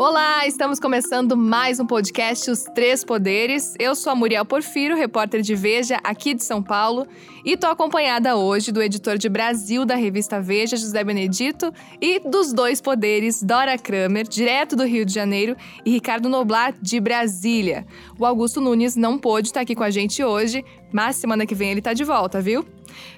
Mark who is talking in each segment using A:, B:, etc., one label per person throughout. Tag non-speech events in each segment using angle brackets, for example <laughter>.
A: Olá, estamos começando mais um podcast Os Três Poderes. Eu sou a Muriel Porfiro, repórter de Veja aqui de São Paulo, e estou acompanhada hoje do editor de Brasil da revista Veja, José Benedito, e dos dois poderes, Dora Kramer, direto do Rio de Janeiro, e Ricardo Noblat, de Brasília. O Augusto Nunes não pôde estar aqui com a gente hoje, mas semana que vem ele está de volta, viu?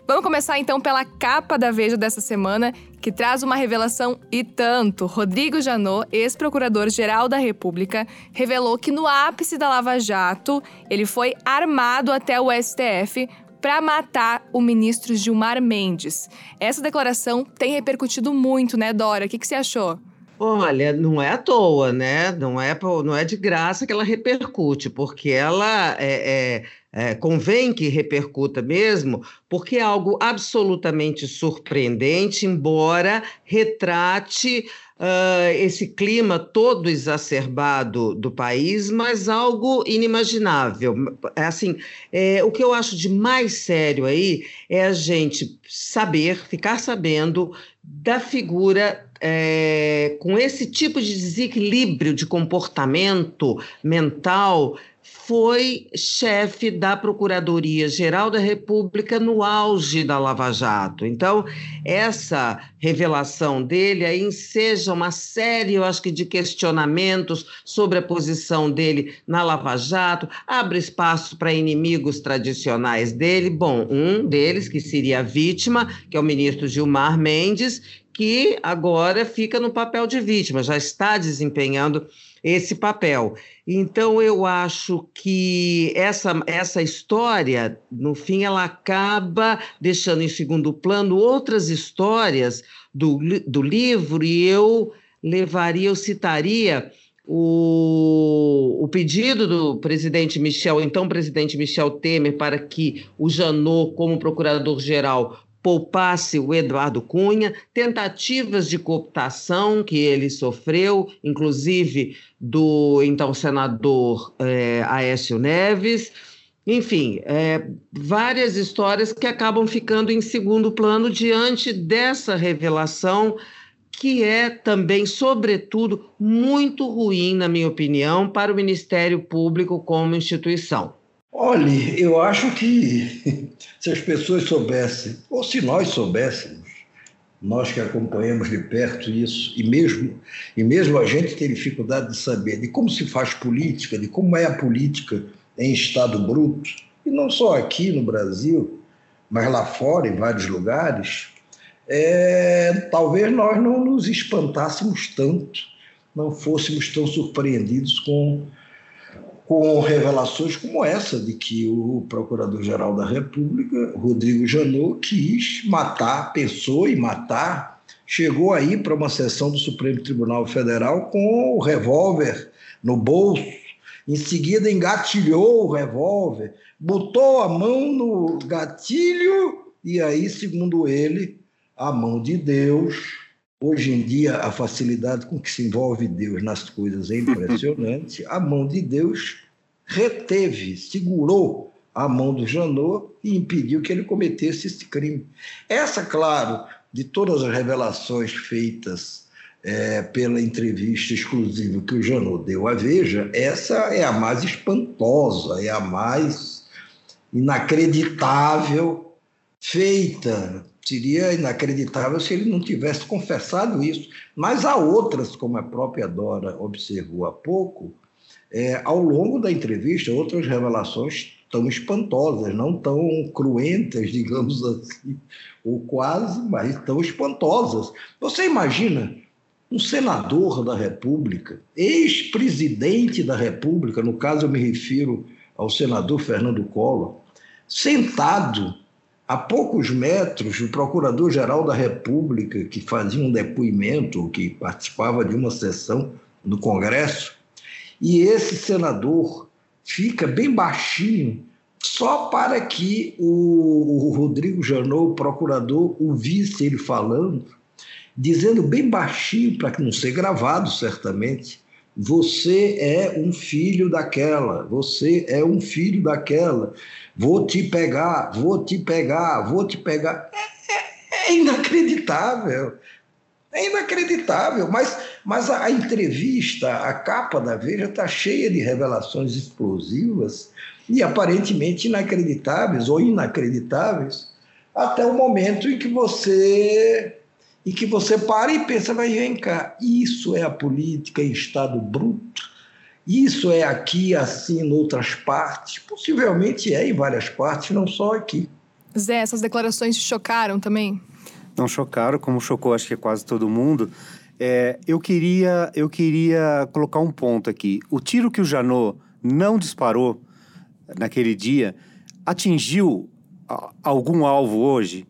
A: Vamos começar então pela capa da Veja dessa semana, que traz uma revelação e tanto. Rodrigo Janot, ex-procurador-geral da República, revelou que no ápice da Lava Jato, ele foi armado até o STF para matar o ministro Gilmar Mendes. Essa declaração tem repercutido muito, né, Dora? O que, que você achou?
B: Olha, não é à toa, né? Não é, não é de graça que ela repercute, porque ela é, é, é, convém que repercuta mesmo, porque é algo absolutamente surpreendente, embora retrate uh, esse clima todo exacerbado do país, mas algo inimaginável. É assim, é, o que eu acho de mais sério aí é a gente saber, ficar sabendo da figura é, com esse tipo de desequilíbrio de comportamento mental, foi chefe da Procuradoria-Geral da República no auge da Lava Jato. Então, essa revelação dele aí enseja uma série, eu acho que, de questionamentos sobre a posição dele na Lava Jato, abre espaço para inimigos tradicionais dele. Bom, um deles, que seria a vítima, que é o ministro Gilmar Mendes, que agora fica no papel de vítima, já está desempenhando esse papel. Então, eu acho que essa, essa história, no fim, ela acaba deixando em segundo plano outras histórias do, do livro, e eu levaria, eu citaria o, o pedido do presidente Michel, então presidente Michel Temer, para que o Janot, como procurador-geral, poupasse o Eduardo Cunha, tentativas de cooptação que ele sofreu, inclusive do então senador é, Aécio Neves. Enfim, é, várias histórias que acabam ficando em segundo plano diante dessa revelação, que é também, sobretudo, muito ruim, na minha opinião, para o Ministério Público como instituição.
C: Olhe, eu acho que <laughs> se as pessoas soubessem, ou se nós soubéssemos, nós que acompanhamos de perto isso, e mesmo, e mesmo a gente tem dificuldade de saber de como se faz política, de como é a política em Estado bruto, e não só aqui no Brasil, mas lá fora, em vários lugares, é, talvez nós não nos espantássemos tanto, não fôssemos tão surpreendidos com com revelações como essa, de que o Procurador-Geral da República, Rodrigo Janot, quis matar, pensou em matar, chegou aí para uma sessão do Supremo Tribunal Federal com o revólver no bolso, em seguida engatilhou o revólver, botou a mão no gatilho e aí, segundo ele, a mão de Deus Hoje em dia, a facilidade com que se envolve Deus nas coisas é impressionante. <laughs> A mão de Deus reteve, segurou a mão do Janot e impediu que ele cometesse esse crime. Essa, claro, de todas as revelações feitas é, pela entrevista exclusiva que o Janot deu à Veja, essa é a mais espantosa, é a mais inacreditável feita Seria inacreditável se ele não tivesse confessado isso. Mas há outras, como a própria Dora observou há pouco, é, ao longo da entrevista, outras revelações tão espantosas, não tão cruentas, <laughs> digamos assim, ou quase, mas tão espantosas. Você imagina um senador da República, ex-presidente da República, no caso eu me refiro ao senador Fernando Collor, sentado a poucos metros, o Procurador-Geral da República, que fazia um depoimento, que participava de uma sessão no Congresso, e esse senador fica bem baixinho, só para que o, Rodrigo Janot, o procurador, ouvisse ele falando, dizendo bem baixinho, para não ser gravado, certamente, você é um filho daquela, você é um filho daquela, vou te pegar, vou te pegar, vou te pegar. É, é, é inacreditável. É inacreditável, mas, mas a, a entrevista, a capa da Veja está cheia de revelações explosivas e aparentemente inacreditáveis ou inacreditáveis, até o momento em que você em que você para e pensa, vai vem cá, isso é a política em estado bruto, isso é aqui assim em outras partes, possivelmente é em várias partes, não só aqui.
A: Zé, essas declarações te chocaram também?
D: Não chocaram, como chocou acho que quase todo mundo. É, eu queria eu queria colocar um ponto aqui. O tiro que o Janot não disparou naquele dia atingiu algum alvo hoje?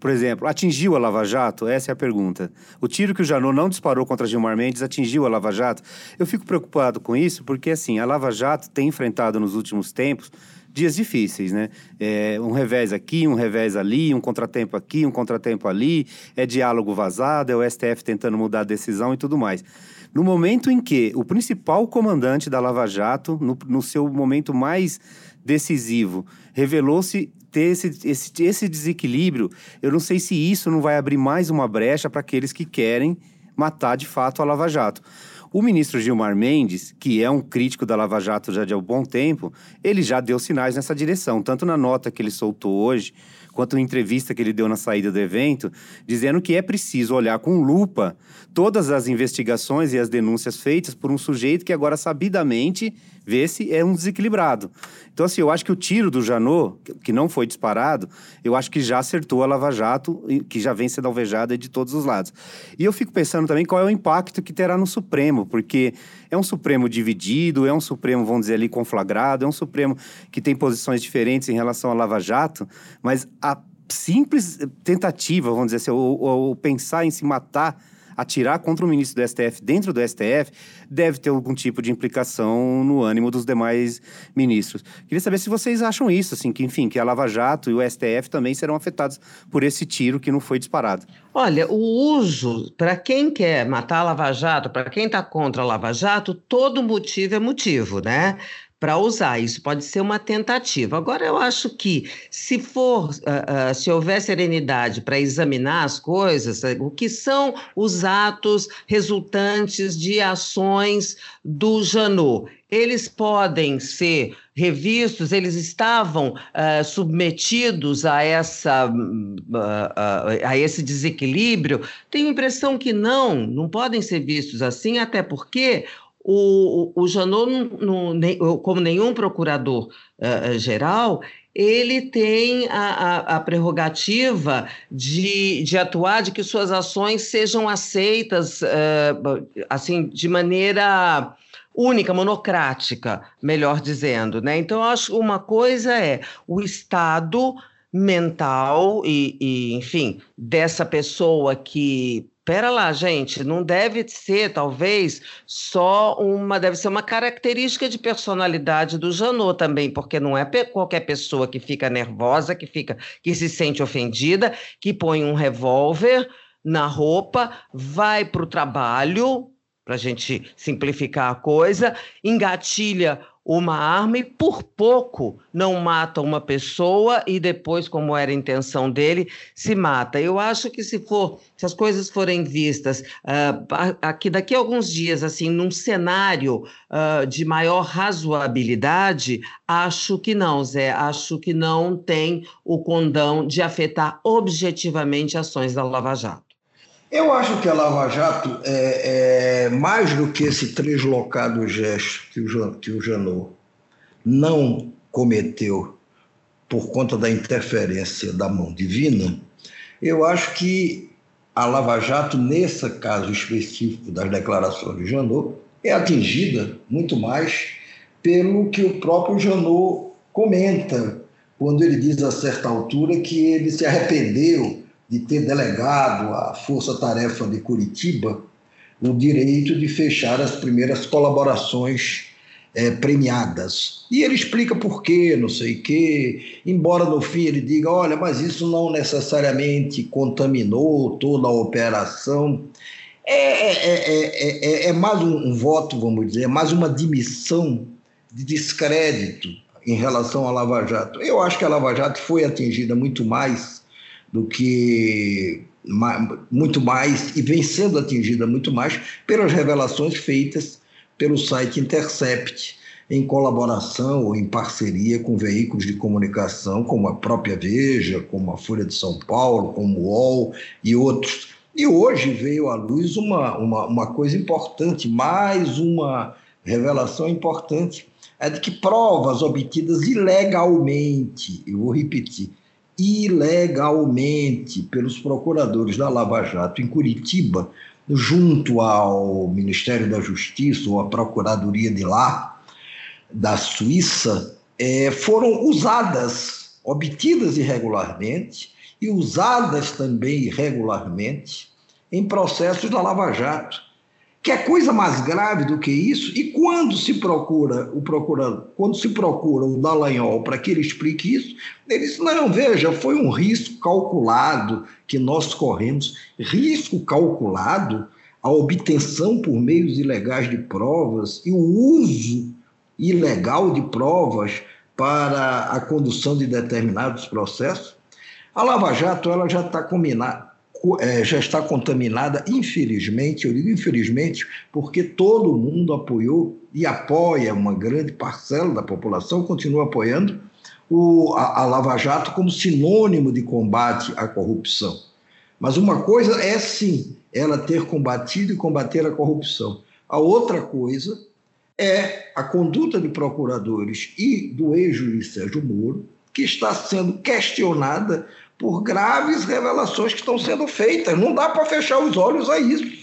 D: Por exemplo, atingiu a Lava Jato? Essa é a pergunta. O tiro que o Janot não disparou contra Gilmar Mendes atingiu a Lava Jato? Eu fico preocupado com isso porque, assim, a Lava Jato tem enfrentado nos últimos tempos dias difíceis, né? É, um revés aqui, um revés ali, um contratempo aqui, um contratempo ali, é diálogo vazado, é o STF tentando mudar a decisão e tudo mais. No momento em que o principal comandante da Lava Jato, no, no seu momento mais decisivo, revelou-se ter esse, esse, esse desequilíbrio, eu não sei se isso não vai abrir mais uma brecha para aqueles que querem matar de fato a Lava Jato. O ministro Gilmar Mendes, que é um crítico da Lava Jato já de há bom tempo, ele já deu sinais nessa direção, tanto na nota que ele soltou hoje, quanto na entrevista que ele deu na saída do evento, dizendo que é preciso olhar com lupa todas as investigações e as denúncias feitas por um sujeito que agora sabidamente vê se é um desequilibrado. Então, assim, eu acho que o tiro do Janot, que não foi disparado, eu acho que já acertou a Lava Jato, que já vem sendo alvejada de todos os lados. E eu fico pensando também qual é o impacto que terá no Supremo, porque é um Supremo dividido, é um Supremo, vamos dizer ali, conflagrado, é um Supremo que tem posições diferentes em relação à Lava Jato, mas a simples tentativa, vamos dizer assim, ou, ou pensar em se matar atirar contra o ministro do STF dentro do STF deve ter algum tipo de implicação no ânimo dos demais ministros. Queria saber se vocês acham isso, assim, que enfim, que a Lava Jato e o STF também serão afetados por esse tiro que não foi disparado.
B: Olha, o uso, para quem quer matar a Lava Jato, para quem está contra a Lava Jato, todo motivo é motivo, né? Para usar. Isso pode ser uma tentativa. Agora, eu acho que se for, uh, uh, se houver serenidade para examinar as coisas, uh, o que são os atos resultantes de ações do Janot, eles podem ser revistos, eles estavam submetidos a, essa, a esse desequilíbrio. Tenho a impressão que não, não podem ser vistos assim, até porque o, o, Janot, no, no, como nenhum procurador uh, geral, ele tem a, a, a, prerrogativa de, de atuar, de que suas ações sejam aceitas uh, assim de maneira única, monocrática, melhor dizendo. Né? Então, eu acho uma coisa é o Estado mental e, e enfim, dessa pessoa que Pera lá, gente, não deve ser, talvez, só uma, deve ser uma característica de personalidade do Janot também, porque não é qualquer pessoa que fica nervosa, que fica, que se sente ofendida, que põe um revólver na roupa, vai para o trabalho, para a gente simplificar a coisa, engatilha uma arma e por pouco não mata uma pessoa e depois, como era a intenção dele, se mata. Eu acho que se for, se as coisas forem vistas uh, aqui daqui a alguns dias, assim, num cenário uh, de maior razoabilidade, acho que não, Zé. Acho que não tem o condão de afetar objetivamente ações da Lava Jato.
C: Eu acho que a Lava Jato é, é mais do que esse translocado gesto que o, que o Janot não cometeu por conta da interferência da mão divina. Eu acho que a Lava Jato, nesse caso específico das declarações de Janot, é atingida muito mais pelo que o próprio Janot comenta, quando ele diz a certa altura que ele se arrependeu de ter delegado à Força Tarefa de Curitiba o direito de fechar as primeiras colaborações é, premiadas. E ele explica por quê, não sei o quê, embora no fim ele diga: olha, mas isso não necessariamente contaminou toda a operação. É, é, é, é mais um, um voto, vamos dizer, é mais uma admissão de descrédito em relação à Lava Jato. Eu acho que a Lava Jato foi atingida muito mais do que muito mais e vem sendo atingida muito mais pelas revelações feitas pelo site Intercept em colaboração ou em parceria com veículos de comunicação como a própria Veja, como a Folha de São Paulo, como o UOL e outros. E hoje veio à luz uma, uma, uma coisa importante, mais uma revelação importante é de que provas obtidas ilegalmente, eu vou repetir, ilegalmente pelos procuradores da Lava Jato em Curitiba, junto ao Ministério da Justiça ou à Procuradoria de lá, da Suíça, é, foram usadas, obtidas irregularmente e usadas também irregularmente em processos da Lava Jato que é coisa mais grave do que isso, e quando se procura o procurador, quando se procura o Dallagnol para que ele explique isso, ele diz: não, veja, foi um risco calculado que nós corremos, risco calculado, a obtenção por meios ilegais de provas e o uso ilegal de provas para a condução de determinados processos. A Lava Jato ela já está é, já está contaminada, infelizmente, eu digo infelizmente, porque todo mundo apoiou e apoia, uma grande parcela da população continua apoiando o, a, a Lava Jato como sinônimo de combate à corrupção. Mas uma coisa é sim ela ter combatido e combater a corrupção. A outra coisa é a conduta de procuradores e do ex-juiz Sérgio Moro, que está sendo questionada por graves revelações que estão sendo feitas. Não dá para fechar os olhos a isso.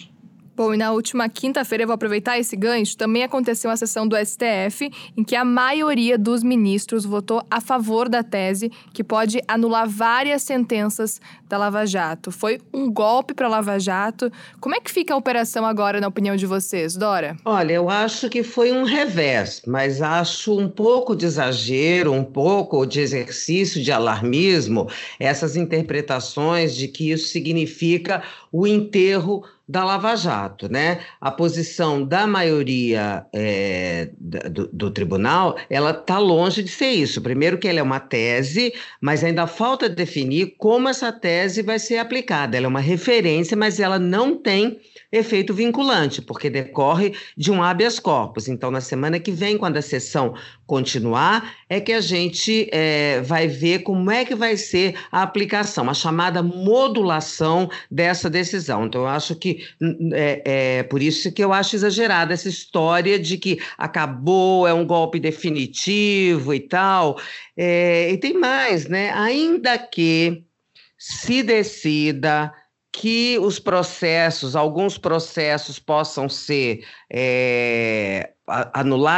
A: Bom, e na última quinta-feira, eu vou aproveitar esse gancho, também aconteceu uma sessão do STF em que a maioria dos ministros votou a favor da tese que pode anular várias sentenças da Lava Jato. Foi um golpe para a Lava Jato. Como é que fica a operação agora, na opinião de vocês, Dora?
B: Olha, eu acho que foi um revés, mas acho um pouco de exagero, um pouco de exercício de alarmismo, essas interpretações de que isso significa o enterro da Lava Jato, né? A posição da maioria é, do, do, tribunal, ela está longe de ser isso. Primeiro que ela é uma tese, mas ainda falta definir como essa tese vai ser aplicada. Ela é uma referência, mas ela não tem efeito vinculante, porque decorre de um habeas corpus. Então, na semana que vem, quando a sessão continuar, é que a gente é, vai ver como é que vai ser a aplicação, a chamada modulação dessa decisão. Então, eu acho que é, é por isso que eu acho exagerada essa história de que acabou, é um golpe definitivo e tal. É, e tem mais, né? Ainda que se decida que os processos, alguns processos possam ser é,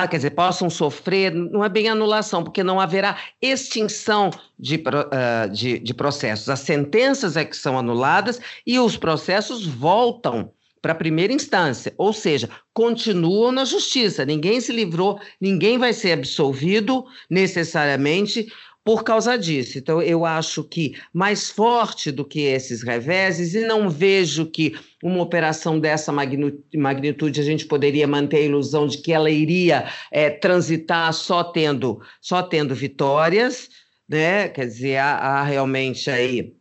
B: quer dizer, possam sofrer, não é bem anulação, porque não haverá extinção de, uh, de, de processos. As sentenças é que são anuladas e os processos voltam para a primeira instância, ou seja, continuam na justiça. Ninguém se livrou, ninguém vai ser absolvido necessariamente por causa disso. Então, eu acho que mais forte do que esses reveses, e não vejo que uma operação dessa magnitude a gente poderia manter a ilusão de que ela iria é, transitar só tendo, só tendo vitórias, né? Quer dizer, há, há realmente aí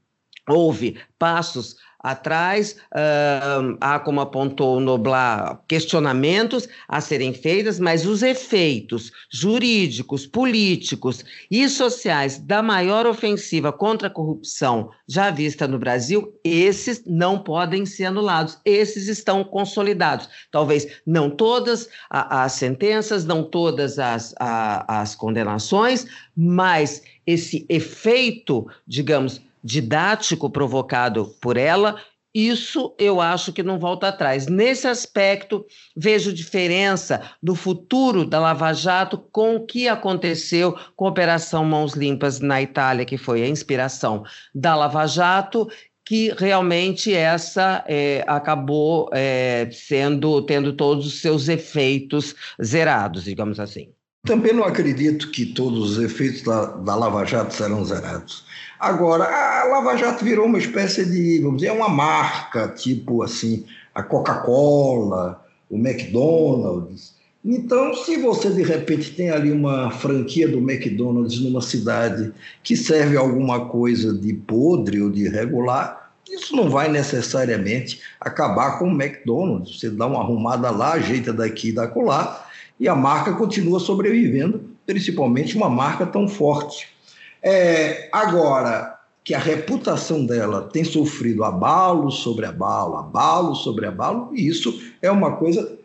B: houve passos atrás, uh, há, como apontou o Noblar, questionamentos a serem feitos, mas os efeitos jurídicos, políticos e sociais da maior ofensiva contra a corrupção já vista no Brasil, esses não podem ser anulados, esses estão consolidados. Talvez não todas as sentenças, não todas as, as condenações, mas esse efeito, digamos, didático provocado por ela, isso eu acho que não volta atrás. Nesse aspecto, vejo diferença no futuro da Lava Jato com o que aconteceu com a Operação Mãos Limpas na Itália, que foi a inspiração da Lava Jato, que realmente essa é, acabou é, sendo tendo todos os seus efeitos zerados, digamos assim.
C: Também não acredito que todos os efeitos da, da Lava Jato serão zerados. Agora, a Lava Jato virou uma espécie de, vamos dizer, uma marca, tipo assim, a Coca-Cola, o McDonald's. Então, se você de repente tem ali uma franquia do McDonald's numa cidade que serve alguma coisa de podre ou de irregular, isso não vai necessariamente acabar com o McDonald's. Você dá uma arrumada lá, ajeita daqui e da colar, e a marca continua sobrevivendo, principalmente uma marca tão forte. É, agora que a reputação dela tem sofrido abalo sobre abalo, abalo sobre abalo, e isso é uma coisa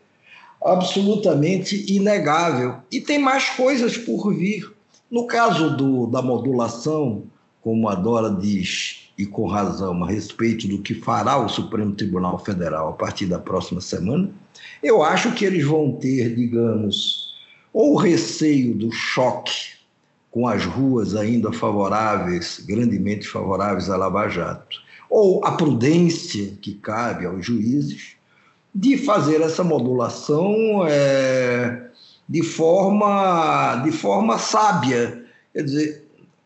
C: absolutamente inegável. E tem mais coisas por vir. No caso do, da modulação, como a Dora diz, e com razão, a respeito do que fará o Supremo Tribunal Federal a partir da próxima semana, eu acho que eles vão ter, digamos, ou receio do choque com as ruas ainda favoráveis, grandemente favoráveis à Lava Jato, ou a prudência que cabe aos juízes, de fazer essa modulação é, de, forma, de forma sábia. Quer dizer,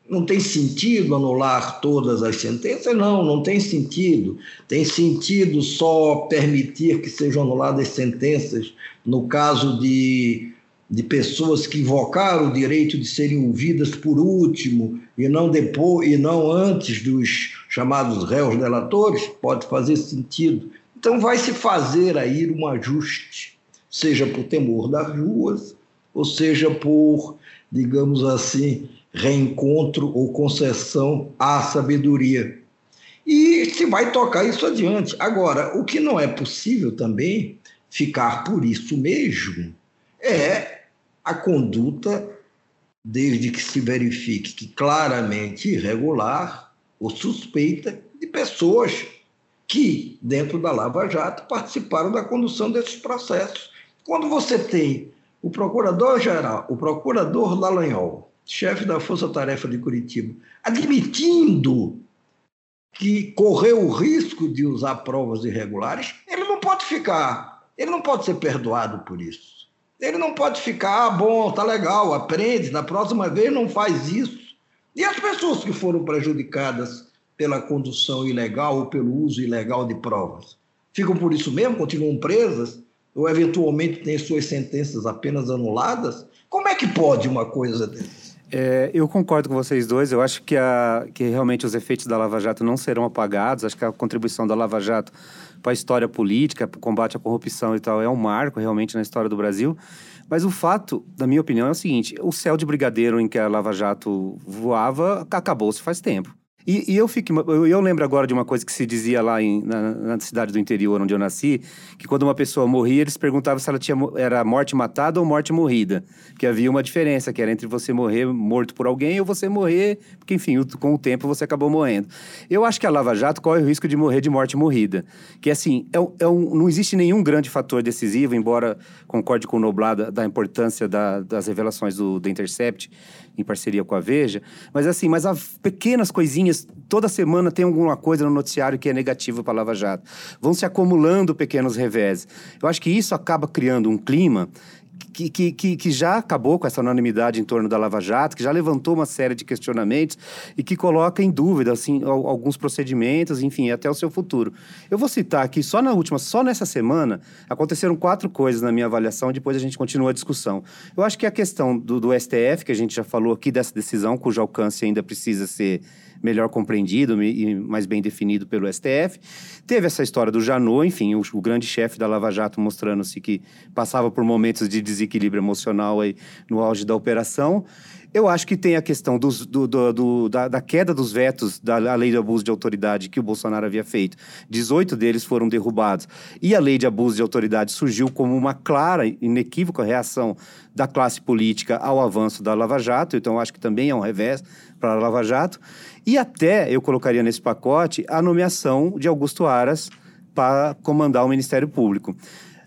C: não tem sentido anular todas as sentenças? Não, não tem sentido. Tem sentido só permitir que sejam anuladas sentenças no caso de, de pessoas que invocaram o direito de serem ouvidas por último e não depois e não antes dos chamados réus delatores? Pode fazer sentido. Então vai se fazer aí um ajuste, seja por temor das ruas, ou seja por, digamos assim, reencontro ou concessão à sabedoria. E se vai tocar isso adiante. Agora, o que não é possível também ficar por isso mesmo é a conduta, desde que se verifique que claramente irregular ou suspeita de pessoas que, dentro da Lava Jato, participaram da condução desses processos. Quando você tem o procurador-geral, o procurador Dallagnol, chefe da Força Tarefa de Curitiba, admitindo que correu o risco de usar provas irregulares, ele não pode ficar, ele não pode ser perdoado por isso. Ele não pode ficar, ah, bom, tá legal, aprende, na próxima vez não faz isso. E as pessoas que foram prejudicadas pela condução ilegal ou pelo uso ilegal de provas. Ficam por isso mesmo, continuam presas, ou eventualmente têm suas sentenças apenas anuladas? Como é que pode uma coisa dessa?
D: É, eu concordo com vocês dois. Eu acho que, a, que realmente os efeitos da Lava Jato não serão apagados. Acho que a contribuição da Lava Jato para a história política, para o combate à corrupção e tal, é um marco realmente na história do Brasil. Mas o fato, na minha opinião, é o seguinte: o céu de brigadeiro em que a Lava Jato voava acabou-se faz tempo. E, e, eu fico, eu, eu, lembro agora de uma coisa que se dizia lá em, na, na, cidade do interior onde eu nasci, que quando uma pessoa morria, eles perguntavam se ela tinha era morte matada ou morte morrida, que havia uma diferença que era entre você morrer morto por alguém ou você morrer, porque enfim, com o tempo você acabou morrendo. Eu acho que a Lava Jato corre o risco de morrer de morte morrida, que assim é, é um, não existe nenhum grande fator decisivo, embora concorde com o Noblada da importância da, das revelações do, do Intercept em parceria com a Veja, mas assim, mas há pequenas coisinhas, toda semana tem alguma coisa no noticiário que é negativa para Lava Jato. Vão se acumulando pequenos revés. Eu acho que isso acaba criando um clima que, que, que, já acabou com essa unanimidade em torno da Lava Jato, que já levantou uma série de questionamentos e que coloca em dúvida assim, alguns procedimentos, enfim, até o seu futuro. Eu vou citar aqui, só na última, só nessa semana, aconteceram quatro coisas na minha avaliação, depois a gente continua a discussão. Eu acho que a questão do, do STF, que a gente já falou aqui dessa decisão, cujo alcance ainda precisa ser melhor compreendido e mais bem definido pelo STF. Teve essa história do Janot, enfim, o, o grande chefe da Lava Jato mostrando-se que passava por momentos de desequilíbrio emocional aí no auge da operação. Eu acho que tem a questão dos, do, do, do, da, da, queda dos vetos da lei de abuso de autoridade que o Bolsonaro havia feito. 18 deles foram derrubados. E a lei de abuso de autoridade surgiu como uma clara, inequívoca reação da classe política ao avanço da Lava Jato. Então, acho que também é um revés para a Lava Jato. E até eu colocaria nesse pacote a nomeação de Augusto Aras para comandar o Ministério Público.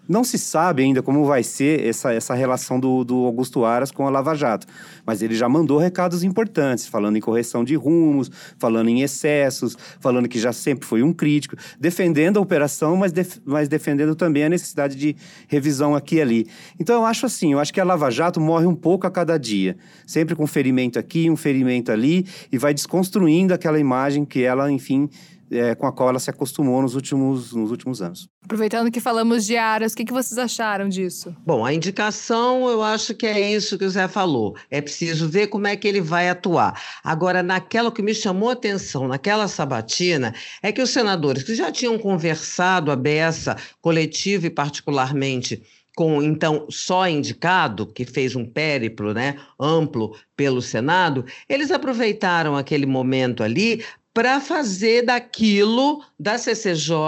D: Não se sabe ainda como vai ser essa, essa relação do, do Augusto Aras com a Lava Jato, mas ele já mandou recados importantes, falando em correção de rumos, falando em excessos, falando que já sempre foi um crítico, defendendo a operação, mas, def, mas defendendo também a necessidade de revisão aqui e ali. Então eu acho assim, eu acho que a Lava Jato morre um pouco a cada dia, sempre com ferimento aqui, um ferimento ali, e vai desconstruindo aquela imagem que ela, enfim, é, com a qual ela se acostumou nos últimos, nos últimos anos.
A: Aproveitando que falamos de Aras, o que, que vocês acharam disso?
B: Bom, a indicação eu acho que é isso que o Zé falou. É preciso ver como é que ele vai atuar. Agora, naquela que me chamou a atenção, naquela sabatina, é que os senadores que já tinham conversado a beça coletiva e particularmente com então só indicado, que fez um périplo né, amplo pelo Senado, eles aproveitaram aquele momento ali para fazer daquilo, da CCJ,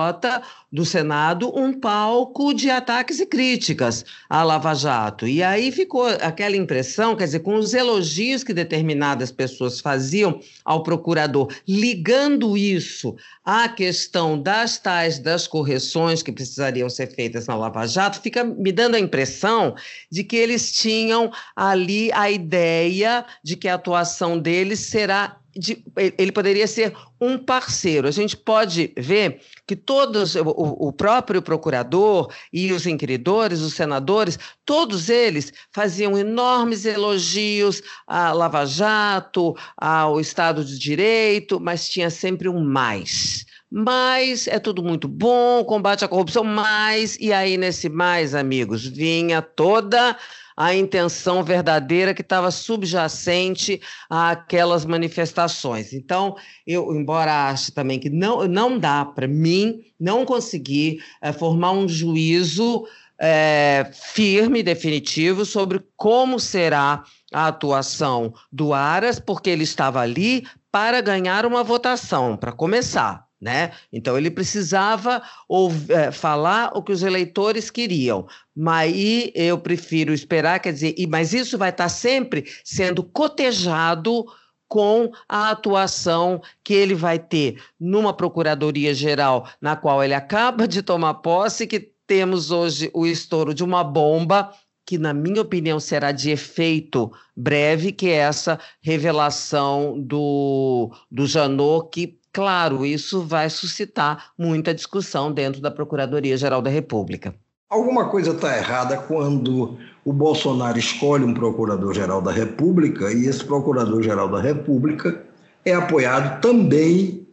B: do Senado, um palco de ataques e críticas à Lava Jato. E aí ficou aquela impressão, quer dizer, com os elogios que determinadas pessoas faziam ao procurador, ligando isso à questão das tais das correções que precisariam ser feitas na Lava Jato, fica me dando a impressão de que eles tinham ali a ideia de que a atuação deles será de, ele poderia ser um parceiro. A gente pode ver que todos, o, o, próprio procurador e os inquiridores, os senadores, todos eles faziam enormes elogios à Lava Jato, ao Estado de Direito, mas tinha sempre um mais. Mas é tudo muito bom, combate à corrupção, mais, e aí nesse mais, amigos, vinha toda a intenção verdadeira que estava subjacente àquelas manifestações. Então, eu, embora ache também que não, não dá para mim não conseguir é, formar um juízo é, firme, definitivo, sobre como será a atuação do Aras, porque ele estava ali para ganhar uma votação, para começar. Né? Então ele precisava ouvir, é, falar o que os eleitores queriam, mas eu prefiro esperar, quer dizer, mas isso vai estar sempre sendo cotejado com a atuação que ele vai ter numa procuradoria geral, na qual ele acaba de tomar posse, que temos hoje o estouro de uma bomba que, na minha opinião, será de efeito breve, que é essa revelação do, do Janot, que Claro, isso vai suscitar muita discussão dentro da Procuradoria-Geral da República.
C: Alguma coisa está errada quando o Bolsonaro escolhe um procurador-geral da República e esse procurador-geral da República é apoiado também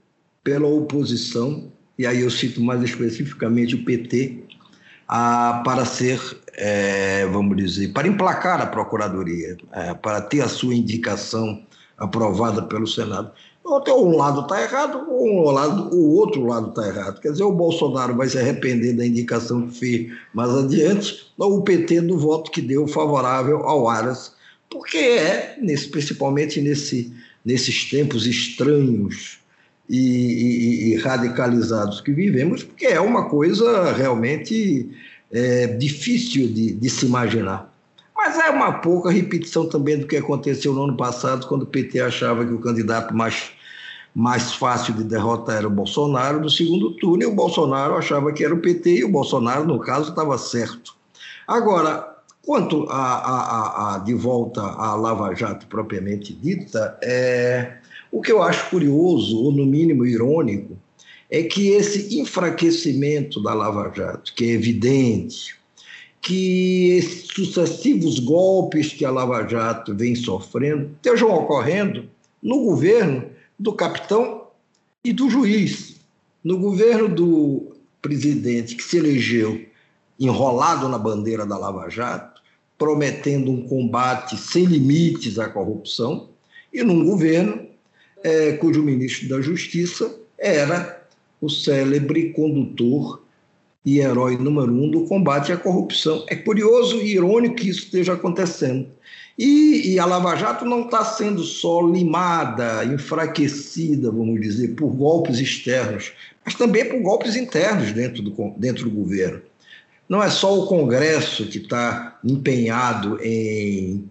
C: pela oposição, e aí eu cito mais especificamente o PT, a, para ser, é, vamos dizer, para emplacar a Procuradoria, é, para ter a sua indicação aprovada pelo Senado. Um lado está errado, um lado, o outro lado está errado. Quer dizer, o Bolsonaro vai se arrepender da indicação que fez mais adiante, o PT do voto que deu favorável ao Aras, porque é, nesse, principalmente nesse, nesses tempos estranhos e, e, e, radicalizados que vivemos, porque é uma coisa realmente é, difícil de, de se imaginar. Mas é uma pouca repetição também do que aconteceu no ano passado, quando o PT achava que o candidato mais mais fácil de derrotar era o Bolsonaro no segundo turno, e o Bolsonaro achava que era o PT, e o Bolsonaro, no caso, estava certo. Agora, quanto a, a, a, de volta à Lava Jato propriamente dita, é, o que eu acho curioso, ou no mínimo irônico, é que esse enfraquecimento da Lava Jato, que é evidente, que esses sucessivos golpes que a Lava Jato vem sofrendo estejam ocorrendo no governo do capitão e do juiz. No governo do presidente que se elegeu enrolado na bandeira da Lava Jato, prometendo um combate sem limites à corrupção, e num governo é, cujo ministro da Justiça era o célebre condutor e herói número um do combate à corrupção. É curioso e irônico que isso esteja acontecendo. E, e a Lava Jato não está sendo só limada, enfraquecida, vamos dizer, por golpes externos, mas também por golpes internos dentro do, dentro do governo. Não é só o Congresso que está empenhado em,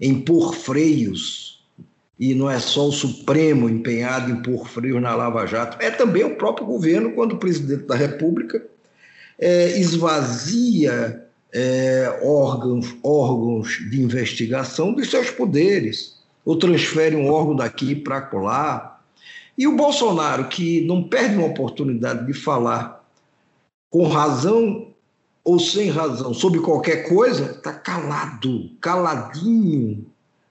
C: em pôr freios, e não é só o Supremo empenhado em pôr freios na Lava Jato, é também o próprio governo, quando o presidente da República é, esvazia é, órgãos, órgãos de investigação dos seus poderes, ou transfere um órgão daqui para lá. E o Bolsonaro, que não perde uma oportunidade de falar com razão ou sem razão sobre qualquer coisa, está calado, caladinho.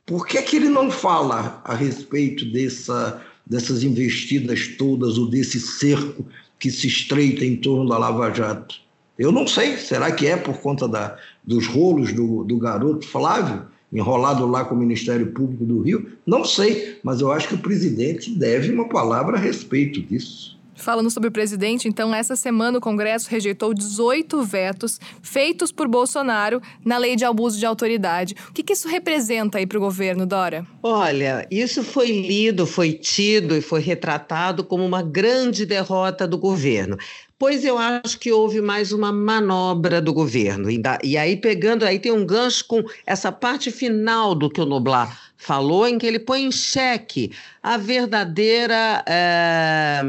C: Por que, que ele não fala a respeito dessa, dessas investidas todas ou desse cerco que se estreita em torno da Lava Jato? Eu não sei, será que é por conta da, dos rolos do, do garoto Flávio, enrolado lá com o Ministério Público do Rio? Não sei, mas eu acho que o presidente deve uma palavra a respeito disso.
A: Falando sobre o presidente, então, essa semana o Congresso rejeitou 18 vetos feitos por Bolsonaro na lei de abuso de autoridade. O que, que isso representa aí para o governo, Dora?
B: Olha, isso foi lido, foi tido e foi retratado como uma grande derrota do governo. Pois eu acho que houve mais uma manobra do governo. E, aí, pegando, aí tem um gancho com essa parte final do que o Noblar falou, em que ele põe em xeque a verdadeira é,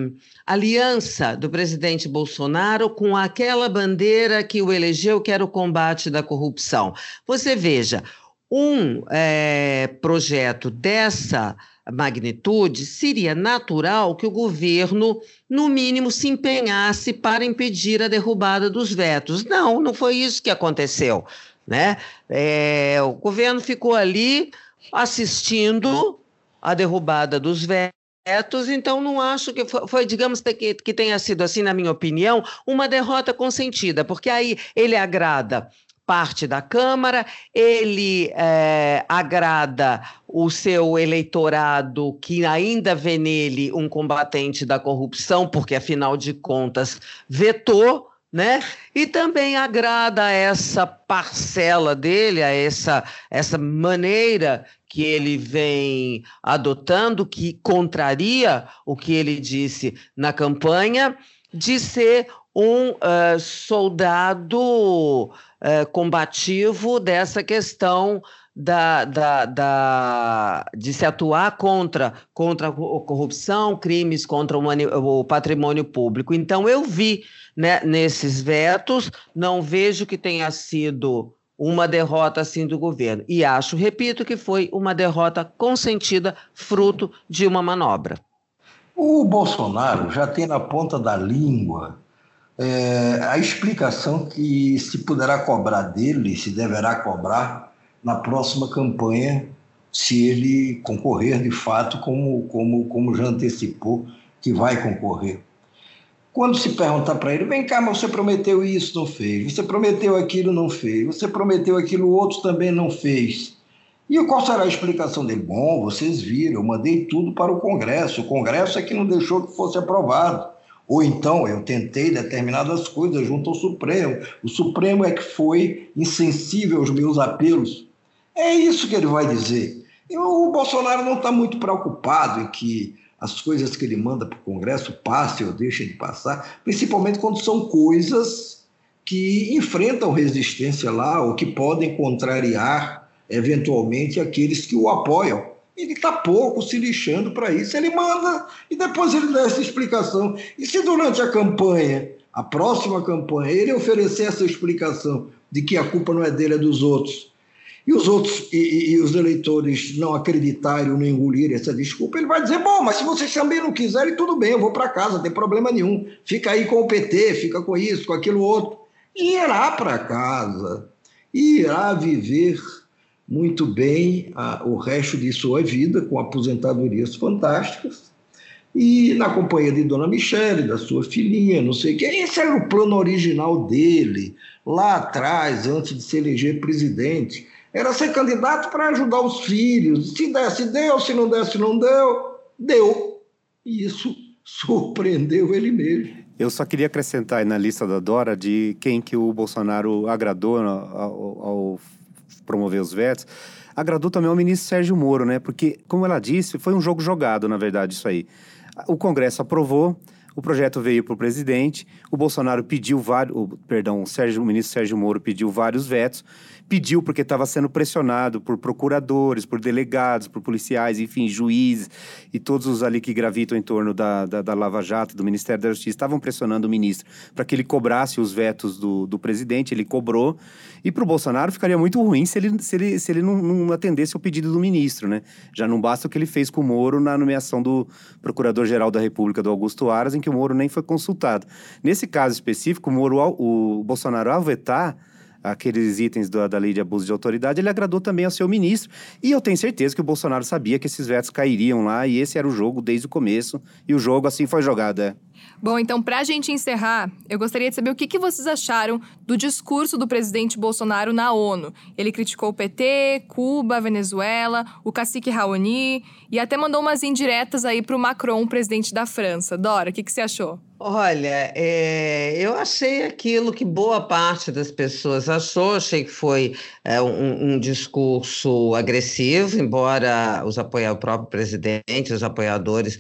B: aliança do presidente Bolsonaro com aquela bandeira que o elegeu, que era o combate da corrupção. Você veja, um é, projeto dessa magnitude, seria natural que o governo, no mínimo, se empenhasse para impedir a derrubada dos vetos. Não, não foi isso que aconteceu. Né? É, o governo ficou ali assistindo a derrubada dos vetos, então não acho que foi, digamos, que, que tenha sido, assim, na minha opinião, uma derrota consentida, porque aí ele agrada parte da Câmara, ele é, agrada o seu eleitorado que ainda vê nele um combatente da corrupção, porque afinal de contas vetou. Né? E também agrada essa parcela dele, a essa, essa maneira que ele vem adotando, que contraria o que ele disse na campanha, de ser um uh, soldado uh, combativo dessa questão da, da, da, de se atuar contra, contra a corrupção, crimes contra o, o patrimônio público. Então, eu vi né, nesses vetos, não vejo que tenha sido uma derrota assim do governo. E acho, repito, que foi uma derrota consentida, fruto de uma manobra.
C: O Bolsonaro já tem na ponta da língua é, a explicação que se poderá cobrar dele, se deverá cobrar na próxima campanha, se ele concorrer de fato, como, como, como já antecipou que vai concorrer. Quando se perguntar para ele, vem cá, mas você prometeu isso, não fez, você prometeu aquilo, não fez, você prometeu aquilo, outro também não fez. E qual será a explicação dele? Bom, vocês viram, eu mandei tudo para o Congresso, o Congresso é que não deixou que fosse aprovado. Ou então eu tentei determinadas coisas junto ao Supremo. O Supremo é que foi insensível aos meus apelos. É isso que ele vai dizer. E o Bolsonaro não está muito preocupado em que as coisas que ele manda para o Congresso passem ou deixem de passar, principalmente quando são coisas que enfrentam resistência lá ou que podem contrariar eventualmente aqueles que o apoiam. Ele está pouco se lixando para isso. Ele manda e depois ele dá essa explicação. E se durante a campanha, a próxima campanha, ele oferecer essa explicação de que a culpa não é dele, é dos outros, e os outros e, e, e os eleitores não acreditarem ou não engolirem essa desculpa, ele vai dizer: bom, mas se vocês também não quiserem, tudo bem, eu vou para casa, não tem problema nenhum. Fica aí com o PT, fica com isso, com aquilo outro. E irá para casa, irá viver muito bem a, o resto de sua vida, com aposentadorias fantásticas, e na companhia de Dona Michele, da sua filhinha, não sei o que. Esse era o plano original dele, lá atrás, antes de se eleger presidente. Era ser candidato para ajudar os filhos. Se desse, deu, se não desse, não deu, deu. E isso <laughs> surpreendeu ele mesmo.
D: Eu só queria acrescentar aí na lista da Dora de quem que o Bolsonaro agradou ao, ao promover os vetos, agradou também ao ministro Sérgio Moro, né? Porque, como ela disse, foi um jogo jogado, na verdade, isso aí. O Congresso aprovou, O projeto veio para o presidente, o Bolsonaro pediu vários, perdão, o, Sérgio, o ministro Sérgio Moro pediu vários vetos, pediu porque estava sendo pressionado por procuradores, por delegados, por policiais, enfim, juízes e todos os ali que gravitam em torno da, da, da Lava Jato, do Ministério da Justiça, estavam pressionando o ministro para que ele cobrasse os vetos do, do presidente, ele cobrou. E para o Bolsonaro ficaria muito ruim se ele, se ele, se ele não, não atendesse ao pedido do ministro, né? Já não basta o que ele fez com o Moro na nomeação do Procurador-Geral da República, do Augusto Aras, em que o Moro nem foi consultado. Nesse caso específico, o, Moro, o Bolsonaro, ao vetar aqueles itens da, da lei de abuso de autoridade, ele agradou também ao seu ministro. E eu tenho certeza que o Bolsonaro sabia que esses vetos cairiam lá, e esse era o jogo desde o começo, e o jogo assim foi jogado. É.
A: Bom, então, para a gente encerrar, eu gostaria de saber o que, que vocês acharam do discurso do presidente Bolsonaro na ONU. Ele criticou o PT, Cuba, Venezuela, o cacique Raoni e até mandou umas indiretas aí para o Macron, presidente da França. Dora, o que, que você achou?
B: Olha, é, eu achei aquilo que boa parte das pessoas achou, achei que foi é, um, um, discurso agressivo, embora os apoia o próprio presidente, os apoiadores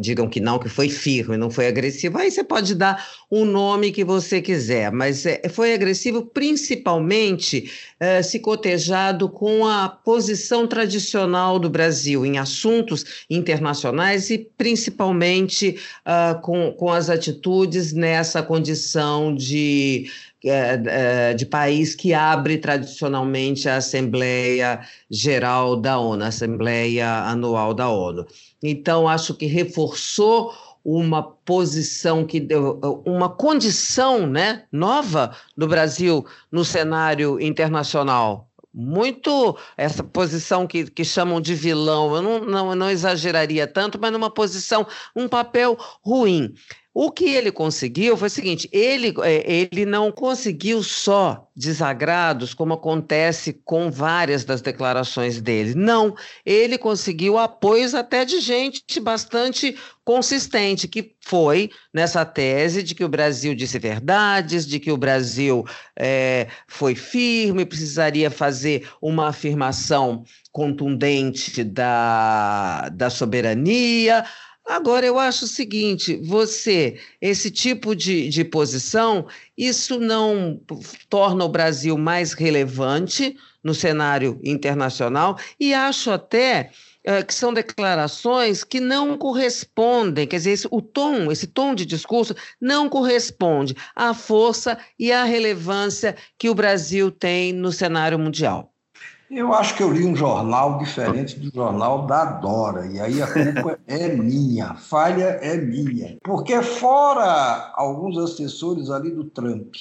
B: digam, que não, que foi firme, não foi agressivo. Aí você pode dar o nome que você quiser, mas é, foi agressivo principalmente é, se cotejado com a posição tradicional do Brasil em assuntos internacionais e principalmente uh, com, com as atitudes nessa condição de é, é, de país que abre tradicionalmente a Assembleia Geral da ONU, a Assembleia Anual da ONU. Então, acho que reforçou uma posição que deu uma condição né, nova do Brasil no cenário internacional. Muito essa posição que, que chamam de vilão, eu não, não, não exageraria tanto, mas numa posição, um papel ruim. O que ele conseguiu foi o seguinte: ele, é, ele não conseguiu só desagrados, como acontece com várias das declarações dele. Não, ele conseguiu apoios até de gente bastante consistente, que foi nessa tese de que o Brasil disse verdades, de que o Brasil é, foi firme, precisaria fazer uma afirmação contundente da, da soberania. Agora, eu acho o seguinte: você, esse tipo de, de posição, isso não torna o Brasil mais relevante no cenário internacional, e acho até é, que são declarações que não correspondem, quer dizer, esse, o tom, esse tom de discurso não corresponde à força e à relevância que o Brasil tem no cenário mundial.
C: Eu acho que eu li um jornal diferente do jornal da Dora, e aí a culpa <laughs> é minha, a falha é minha. Porque fora alguns assessores ali do Trump,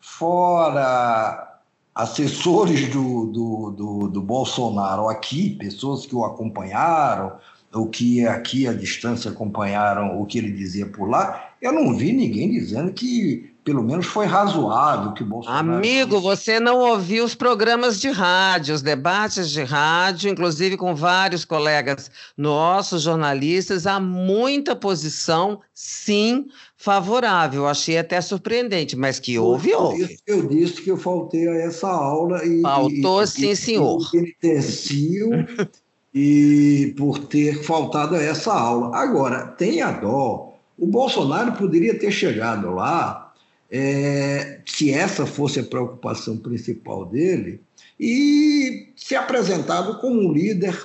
C: fora assessores do, do, do, do Bolsonaro aqui, pessoas que o acompanharam, ou que aqui à distância acompanharam o que ele dizia por lá, eu não vi ninguém dizendo que pelo menos foi razoável que Bolsonaro.
B: Amigo, você não ouviu os programas de rádio, os debates de rádio, inclusive com vários colegas nossos, jornalistas, há muita posição, sim, favorável. Achei até surpreendente, mas que houve, houve.
C: Eu disse que eu faltei a essa aula e.
B: Faltou, e, sim,
C: e,
B: senhor.
C: Penitencio <laughs> e por ter faltado a essa aula. Agora, tenha dó. O Bolsonaro poderia ter chegado lá é, se essa fosse a preocupação principal dele, e se apresentado como um líder,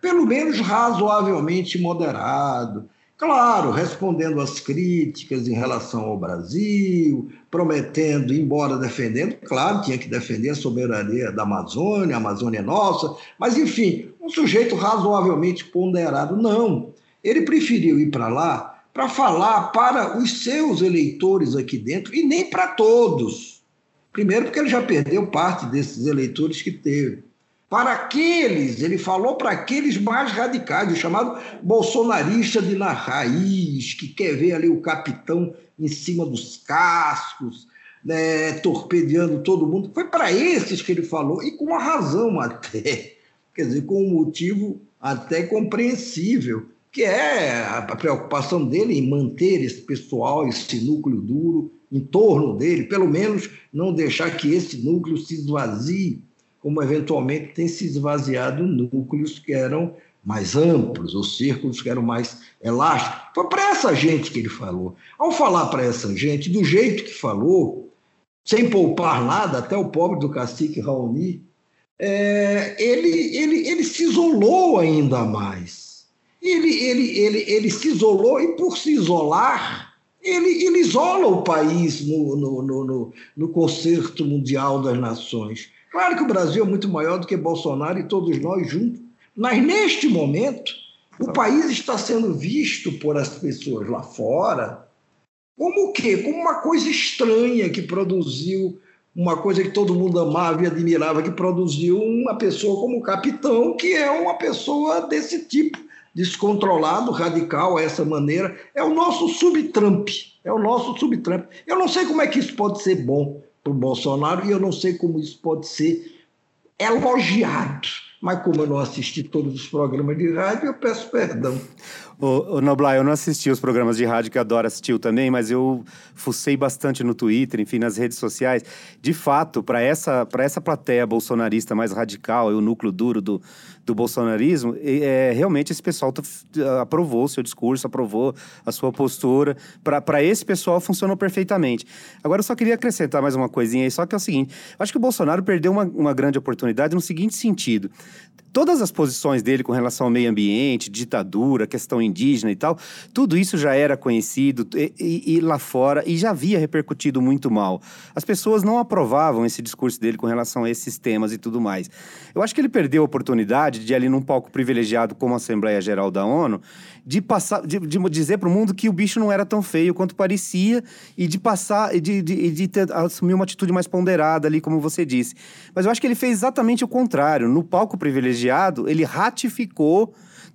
C: pelo menos razoavelmente moderado, claro, respondendo às críticas em relação ao Brasil, prometendo, embora defendendo, claro, tinha que defender a soberania da Amazônia, a Amazônia é nossa, mas enfim, um sujeito razoavelmente ponderado. Não, ele preferiu ir para lá para falar para os seus eleitores aqui dentro e nem para todos. Primeiro, porque ele já perdeu parte desses eleitores que teve. Para aqueles, ele falou para aqueles mais radicais, o chamado bolsonarista de na raiz, que quer ver ali o capitão em cima dos cascos, né, torpedeando todo mundo. Foi para esses que ele falou, e com a razão até. <laughs> Quer dizer, com um motivo até compreensível que é a preocupação dele em manter esse pessoal, esse núcleo duro em torno dele, pelo menos não deixar que esse núcleo se esvazie, como eventualmente tem se esvaziado núcleos que eram mais amplos, os círculos que eram mais elásticos. Foi para essa gente que ele falou. Ao falar para essa gente, do jeito que falou, sem poupar nada, até o pobre do cacique Raoni, é, ele, ele, ele se isolou ainda mais. Ele, ele, ele, ele se isolou e, por se isolar, ele, ele isola o país no, no, no, no, no concerto mundial das nações. Claro que o Brasil é muito maior do que Bolsonaro e todos nós juntos, mas neste momento, o país está sendo visto por as pessoas lá fora como o quê? Como uma coisa estranha que produziu uma coisa que todo mundo amava e admirava, que produziu uma pessoa como o capitão, que é uma pessoa desse tipo, descontrolado, radical, essa maneira. É o nosso sub-Trump. É o nosso sub-Trump. Eu não sei como é que isso pode ser bom para o Bolsonaro e eu não sei como isso pode ser elogiado. Mas como eu não assisti todos os programas de rádio, eu peço perdão.
D: Ô, ô Noblar, eu não assisti os programas de rádio que adoro assistir também, mas eu fucei bastante no Twitter, enfim, nas redes sociais. De fato, para essa, essa plateia bolsonarista mais radical, o núcleo duro do, do bolsonarismo, é, realmente esse pessoal tá, aprovou o seu discurso, aprovou a sua postura. Para esse pessoal funcionou perfeitamente. Agora, eu só queria acrescentar mais uma coisinha aí, só que é o seguinte: acho que o Bolsonaro perdeu uma, uma grande oportunidade no seguinte sentido todas as posições dele com relação ao meio ambiente, ditadura, questão indígena e tal, tudo isso já era conhecido e, e, e, lá fora e já havia repercutido muito mal. As pessoas não aprovavam esse discurso dele com relação a esses temas e tudo mais. Eu acho que ele perdeu a oportunidade de ali num palco privilegiado como a Assembleia Geral da ONU, de passar, de, de dizer para o mundo que o bicho não era tão feio quanto parecia e de passar, de, de, de ter, assumir uma atitude mais ponderada ali, como você disse. Mas eu acho que ele fez exatamente o contrário. No palco privilegiado, ele ratificou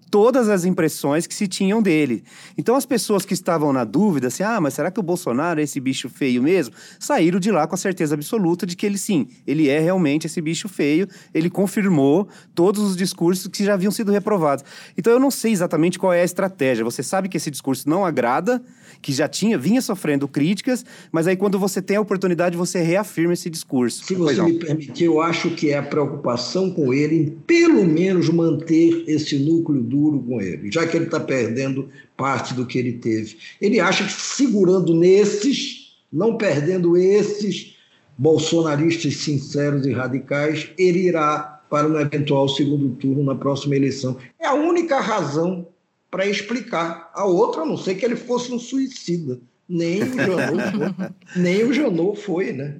D: todas as impressões que se tinham dele. Então as pessoas que estavam na dúvida, assim, ah, mas será que o Bolsonaro é esse bicho feio mesmo? Saíram de lá com a certeza absoluta de que ele sim, ele é realmente esse bicho feio. Ele confirmou todos os discursos que já haviam sido reprovados. Então eu não sei exatamente qual é a estratégia. Você sabe que esse discurso não agrada, que já tinha, vinha sofrendo críticas, mas aí quando você tem a oportunidade, você reafirma esse discurso.
C: Se você me permitir, eu acho que é a preocupação com ele em pelo menos manter esse núcleo duro com ele, já que ele está perdendo parte do que ele teve. Ele acha que segurando nesses, não perdendo esses bolsonaristas sinceros e radicais, ele irá para um eventual segundo turno na próxima eleição. É a única razão para explicar. A outra, a não ser que ele fosse um suicida. Nem o Janot foi, <laughs> nem o Janot foi, né?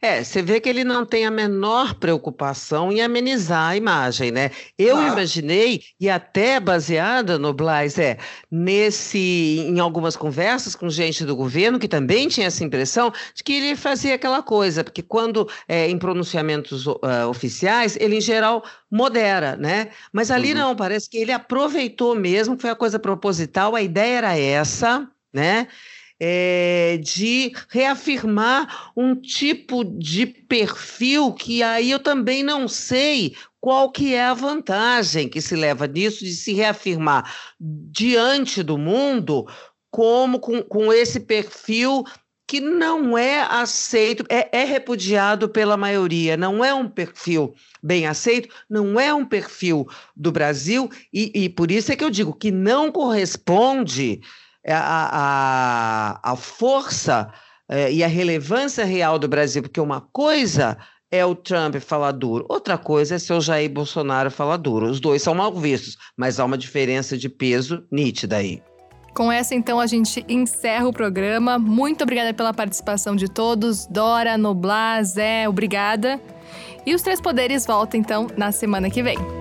B: É, você vê que ele não tem a menor preocupação em amenizar a imagem, né? Eu claro. imaginei, e até baseada no Blas, é, nesse, em algumas conversas com gente do governo, que também tinha essa impressão, de que ele fazia aquela coisa, porque quando é, em pronunciamentos uh, oficiais, ele em geral modera, né? Mas ali uhum. não, parece que ele aproveitou mesmo, foi a coisa proposital, a ideia era essa, né? É, de reafirmar um tipo de perfil que aí eu também não sei qual que é a vantagem que se leva nisso de se reafirmar diante do mundo como com, com esse perfil que não é aceito, é, é, repudiado pela maioria, não é um perfil bem aceito, não é um perfil do Brasil, e, e por isso é que eu digo que não corresponde a, a, a força é, e a relevância real do Brasil, porque uma coisa é o Trump falar duro, outra coisa é seu Jair Bolsonaro falar duro. Os dois são mal vistos, mas há uma diferença de peso nítida aí.
A: Com essa, então, a gente encerra o programa. Muito obrigada pela participação de todos. Dora, Noblar, Zé, obrigada. E os Três Poderes voltam, então, na semana que vem.